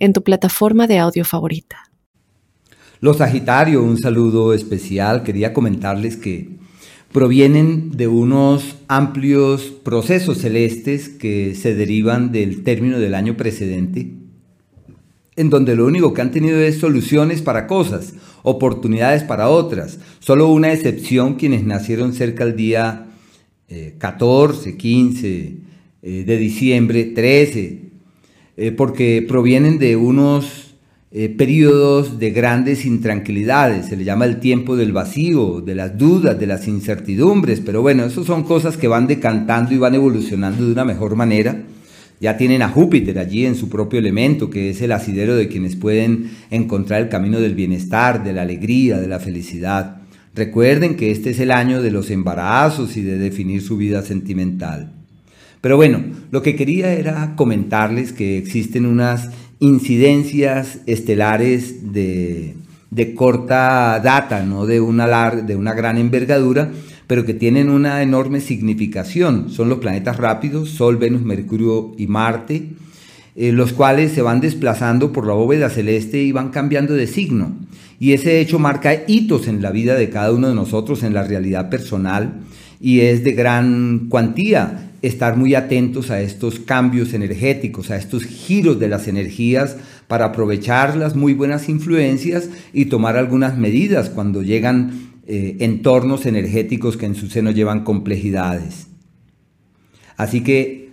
en tu plataforma de audio favorita. Los Sagitario, un saludo especial. Quería comentarles que provienen de unos amplios procesos celestes que se derivan del término del año precedente, en donde lo único que han tenido es soluciones para cosas, oportunidades para otras. Solo una excepción quienes nacieron cerca del día 14, eh, 15 eh, de diciembre, 13, eh, porque provienen de unos eh, periodos de grandes intranquilidades, se le llama el tiempo del vacío, de las dudas, de las incertidumbres, pero bueno, eso son cosas que van decantando y van evolucionando de una mejor manera. Ya tienen a Júpiter allí en su propio elemento, que es el asidero de quienes pueden encontrar el camino del bienestar, de la alegría, de la felicidad. Recuerden que este es el año de los embarazos y de definir su vida sentimental. Pero bueno, lo que quería era comentarles que existen unas incidencias estelares de, corta data, no de una, de una gran envergadura, pero que tienen una enorme significación. Son los planetas rápidos, Sol, Venus, Mercurio y Marte, eh, los cuales se van desplazando por la bóveda celeste y van cambiando de signo. Y ese hecho marca hitos en la vida de cada uno de nosotros, en la realidad personal, y es de gran cuantía estar muy atentos a estos cambios energéticos, a estos giros de las energías para aprovechar las muy buenas influencias y tomar algunas medidas cuando llegan eh, entornos energéticos que en su seno llevan complejidades. Así que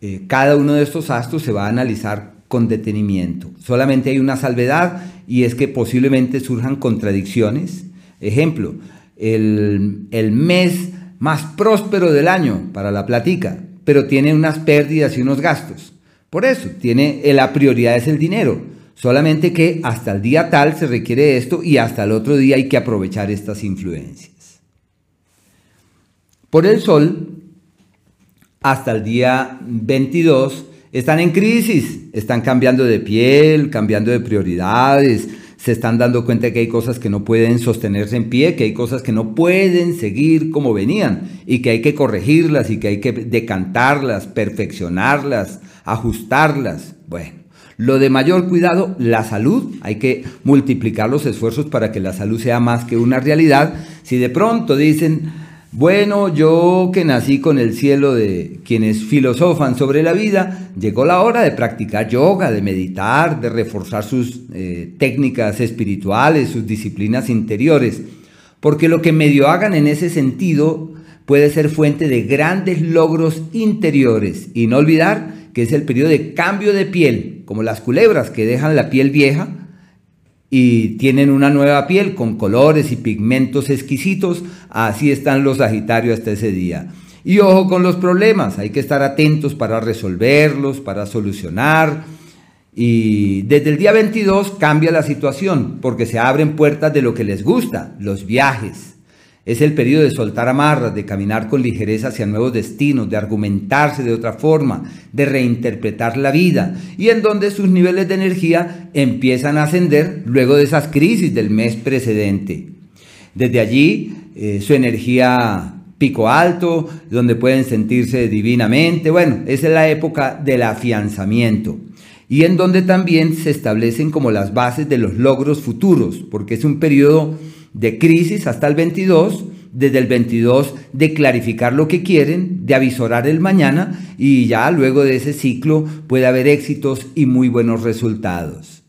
eh, cada uno de estos astros se va a analizar con detenimiento. Solamente hay una salvedad y es que posiblemente surjan contradicciones. Ejemplo, el, el mes más próspero del año para la platica, pero tiene unas pérdidas y unos gastos. Por eso, tiene eh, la prioridad es el dinero. Solamente que hasta el día tal se requiere esto y hasta el otro día hay que aprovechar estas influencias. Por el sol, hasta el día 22, están en crisis, están cambiando de piel, cambiando de prioridades, se están dando cuenta que hay cosas que no pueden sostenerse en pie, que hay cosas que no pueden seguir como venían y que hay que corregirlas y que hay que decantarlas, perfeccionarlas, ajustarlas. Bueno, lo de mayor cuidado, la salud, hay que multiplicar los esfuerzos para que la salud sea más que una realidad. Si de pronto dicen, bueno, yo que nací con el cielo de quienes filosofan sobre la vida, llegó la hora de practicar yoga, de meditar, de reforzar sus eh, técnicas espirituales, sus disciplinas interiores, porque lo que medio hagan en ese sentido puede ser fuente de grandes logros interiores. Y no olvidar que es el periodo de cambio de piel, como las culebras que dejan la piel vieja y tienen una nueva piel con colores y pigmentos exquisitos, así están los Sagitarios hasta ese día. Y ojo con los problemas, hay que estar atentos para resolverlos, para solucionar. Y desde el día 22 cambia la situación porque se abren puertas de lo que les gusta, los viajes, es el periodo de soltar amarras, de caminar con ligereza hacia nuevos destinos, de argumentarse de otra forma, de reinterpretar la vida y en donde sus niveles de energía empiezan a ascender luego de esas crisis del mes precedente. Desde allí, eh, su energía pico alto, donde pueden sentirse divinamente. Bueno, esa es la época del afianzamiento y en donde también se establecen como las bases de los logros futuros, porque es un periodo de crisis hasta el 22, desde el 22 de clarificar lo que quieren, de avisorar el mañana y ya luego de ese ciclo puede haber éxitos y muy buenos resultados.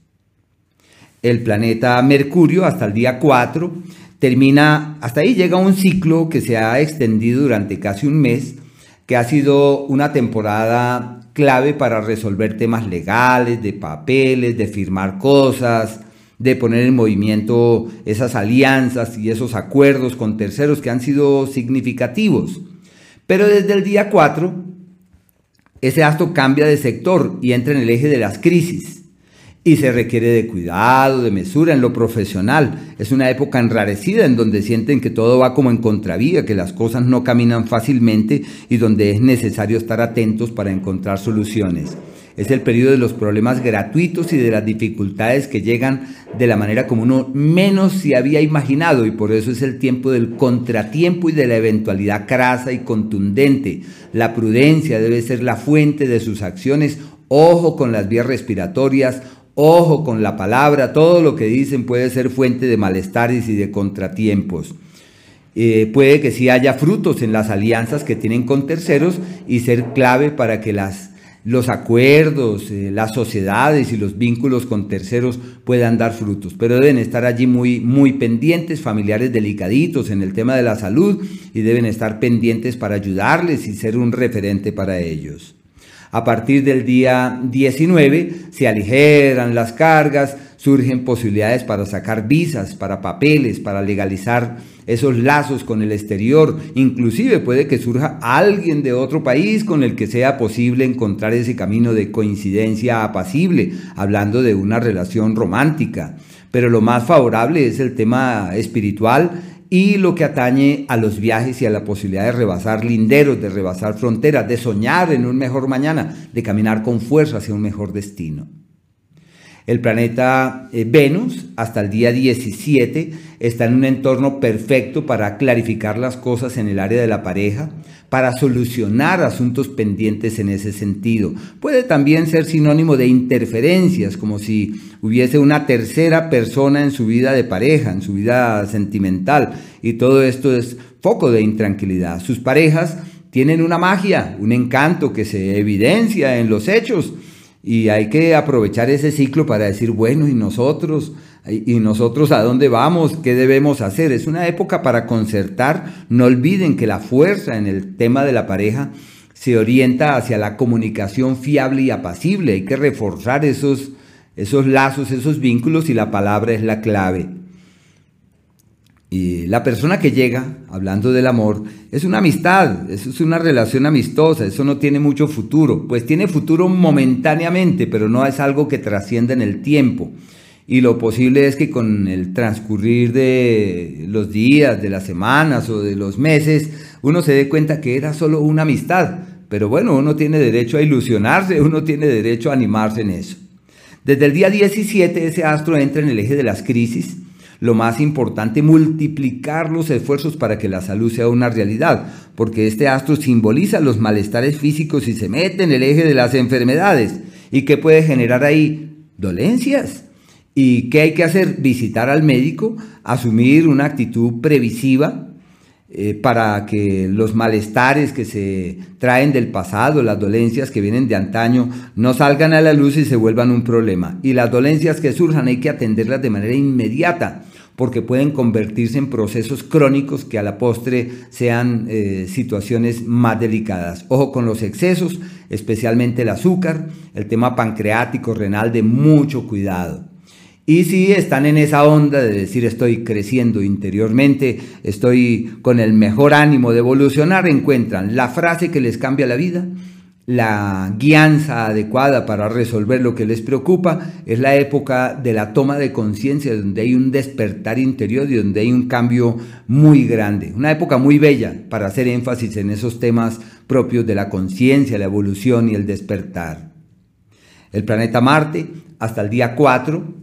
El planeta Mercurio hasta el día 4 termina, hasta ahí llega un ciclo que se ha extendido durante casi un mes, que ha sido una temporada clave para resolver temas legales, de papeles, de firmar cosas, de poner en movimiento esas alianzas y esos acuerdos con terceros que han sido significativos. Pero desde el día 4, ese astro cambia de sector y entra en el eje de las crisis. y se requiere de cuidado, de mesura en lo profesional. Es una época enrarecida en donde sienten que todo va como en contravía, que las cosas no caminan fácilmente y donde es necesario estar atentos para encontrar soluciones. Es el periodo de los problemas gratuitos y de las dificultades que llegan de la manera como uno menos se había imaginado y por eso es el tiempo del contratiempo y de la eventualidad crasa y contundente. La prudencia debe ser la fuente de sus acciones. Ojo con las vías respiratorias, Ojo con la palabra, todo lo que dicen puede ser fuente de malestares y de contratiempos. Eh, puede que sí haya frutos en las alianzas que tienen con terceros y ser clave para que las, los acuerdos, eh, las sociedades y los vínculos con terceros puedan dar frutos. Pero deben estar allí muy, muy pendientes, familiares delicaditos en el tema de la salud y deben estar pendientes para ayudarles y ser un referente para ellos. A partir del día 19 se aligeran las cargas, surgen posibilidades para sacar visas, para papeles, para legalizar esos lazos con el exterior. Inclusive puede que surja alguien de otro país con el que sea posible encontrar ese camino de coincidencia apacible, hablando de una relación romántica. Pero lo más favorable es el tema espiritual y lo que atañe a los viajes y a la posibilidad de rebasar linderos, de rebasar fronteras, de soñar en un mejor mañana, de caminar con fuerza hacia un mejor destino. El planeta eh, Venus, hasta el día 17, está en un entorno perfecto para clarificar las cosas en el área de la pareja, para solucionar asuntos pendientes en ese sentido. Puede también ser sinónimo de interferencias, como si hubiese una tercera persona en su vida de pareja, en su vida sentimental, y todo esto es foco de intranquilidad. Sus parejas tienen una magia, un encanto que se evidencia en los hechos y hay que aprovechar ese ciclo para decir, bueno, ¿y nosotros? ¿Y nosotros a dónde vamos? ¿Qué debemos hacer? Es una época para concertar. No olviden que la fuerza en el tema de la pareja se orienta hacia la comunicación fiable y apacible. Hay que reforzar esos, esos lazos, esos vínculos y la palabra es la clave. Y la persona que llega, hablando del amor, es una amistad, es una relación amistosa, eso no tiene mucho futuro. Pues tiene futuro momentáneamente, pero no es algo que trascienda en el tiempo. Y lo posible es que con el transcurrir de los días, de las semanas o de los meses, uno se dé cuenta que era solo una amistad. Pero bueno, uno tiene derecho a ilusionarse, uno tiene derecho a animarse en eso. Desde el día 17 ese astro entra en el eje de las crisis lo más importante, multiplicar los esfuerzos para que la salud sea una realidad, porque este astro simboliza los malestares físicos y se mete en el eje de las enfermedades. ¿Y qué puede generar ahí? Dolencias. ¿Y qué hay que hacer? Visitar al médico, asumir una actitud previsiva, eh, para que los malestares que se traen del pasado, las dolencias que vienen de antaño, no salgan a la luz y se vuelvan un problema. Y las dolencias que surjan hay que atenderlas de manera inmediata porque pueden convertirse en procesos crónicos que a la postre sean eh, situaciones más delicadas. Ojo con los excesos, especialmente el azúcar, el tema pancreático, renal, de mucho cuidado. Y si están en esa onda de decir estoy creciendo interiormente, estoy con el mejor ánimo de evolucionar, encuentran la frase que les cambia la vida, la guianza adecuada para resolver lo que les preocupa, es la época de la toma de conciencia, donde hay un despertar interior y donde hay un cambio muy grande. Una época muy bella para hacer énfasis en esos temas propios de la conciencia, la evolución y el despertar. El planeta Marte, hasta el día 4,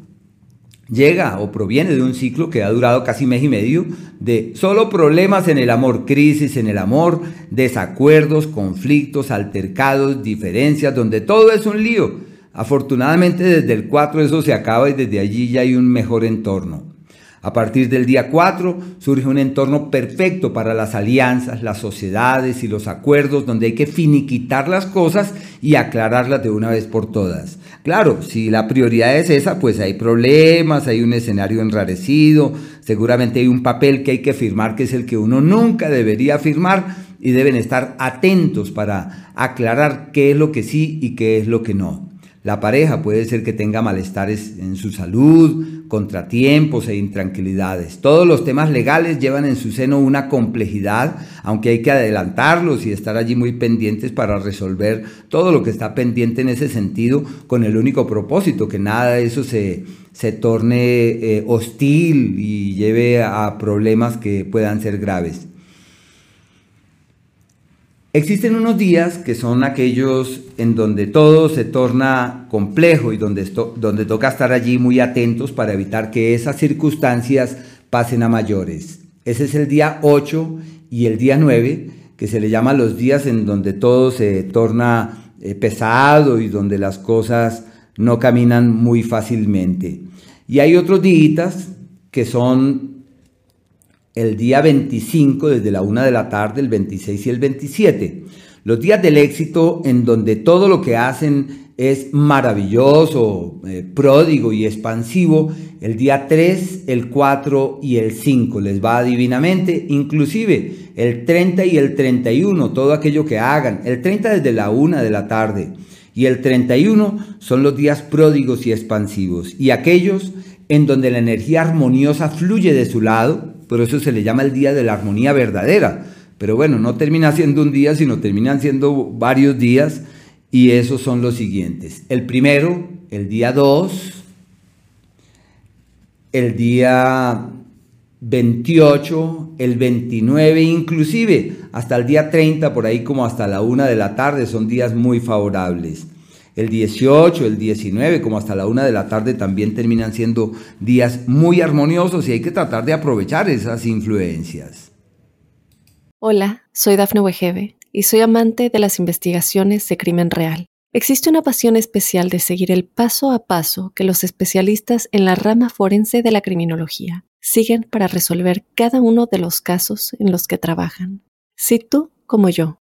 llega o proviene de un ciclo que ha durado casi mes y medio de solo problemas en el amor, crisis en el amor, desacuerdos, conflictos, altercados, diferencias, donde todo es un lío. Afortunadamente desde el 4 eso se acaba y desde allí ya hay un mejor entorno. A partir del día 4 surge un entorno perfecto para las alianzas, las sociedades y los acuerdos donde hay que finiquitar las cosas y aclararlas de una vez por todas. Claro, si la prioridad es esa, pues hay problemas, hay un escenario enrarecido, seguramente hay un papel que hay que firmar que es el que uno nunca debería firmar y deben estar atentos para aclarar qué es lo que sí y qué es lo que no. La pareja, puede ser que tenga malestares en su salud, contratiempos e intranquilidades. Todos los temas legales llevan en su seno una complejidad, aunque hay que adelantarlos y estar allí muy pendientes para resolver todo lo que está pendiente en ese sentido, con el único propósito, que nada de eso se, se torne eh, hostil y lleve a problemas que puedan ser graves. Existen unos días que son aquellos en donde todo se torna complejo y donde, donde toca estar allí muy atentos para evitar que esas circunstancias pasen a mayores. Ese es el día 8 y el día 9, que se le llama los días en donde todo se torna eh, pesado y donde las cosas no caminan muy fácilmente. Y hay otros días que son el día 25 desde la 1 de la tarde, el 26 y el 27. Los días del éxito en donde todo lo que hacen es maravilloso, eh, pródigo y expansivo. El día 3, el 4 y el 5 les va divinamente, inclusive el 30 y el 31, todo aquello que hagan. El 30 desde la 1 de la tarde y el 31 son los días pródigos y expansivos y aquellos en donde la energía armoniosa fluye de su lado, por eso se le llama el día de la armonía verdadera. Pero bueno, no termina siendo un día, sino terminan siendo varios días y esos son los siguientes. El primero, el día 2, el día 28, el 29, inclusive hasta el día 30, por ahí como hasta la 1 de la tarde, son días muy favorables. El 18, el 19, como hasta la 1 de la tarde, también terminan siendo días muy armoniosos y hay que tratar de aprovechar esas influencias. Hola, soy Dafne Wegebe y soy amante de las investigaciones de crimen real. Existe una pasión especial de seguir el paso a paso que los especialistas en la rama forense de la criminología siguen para resolver cada uno de los casos en los que trabajan. Si tú, como yo,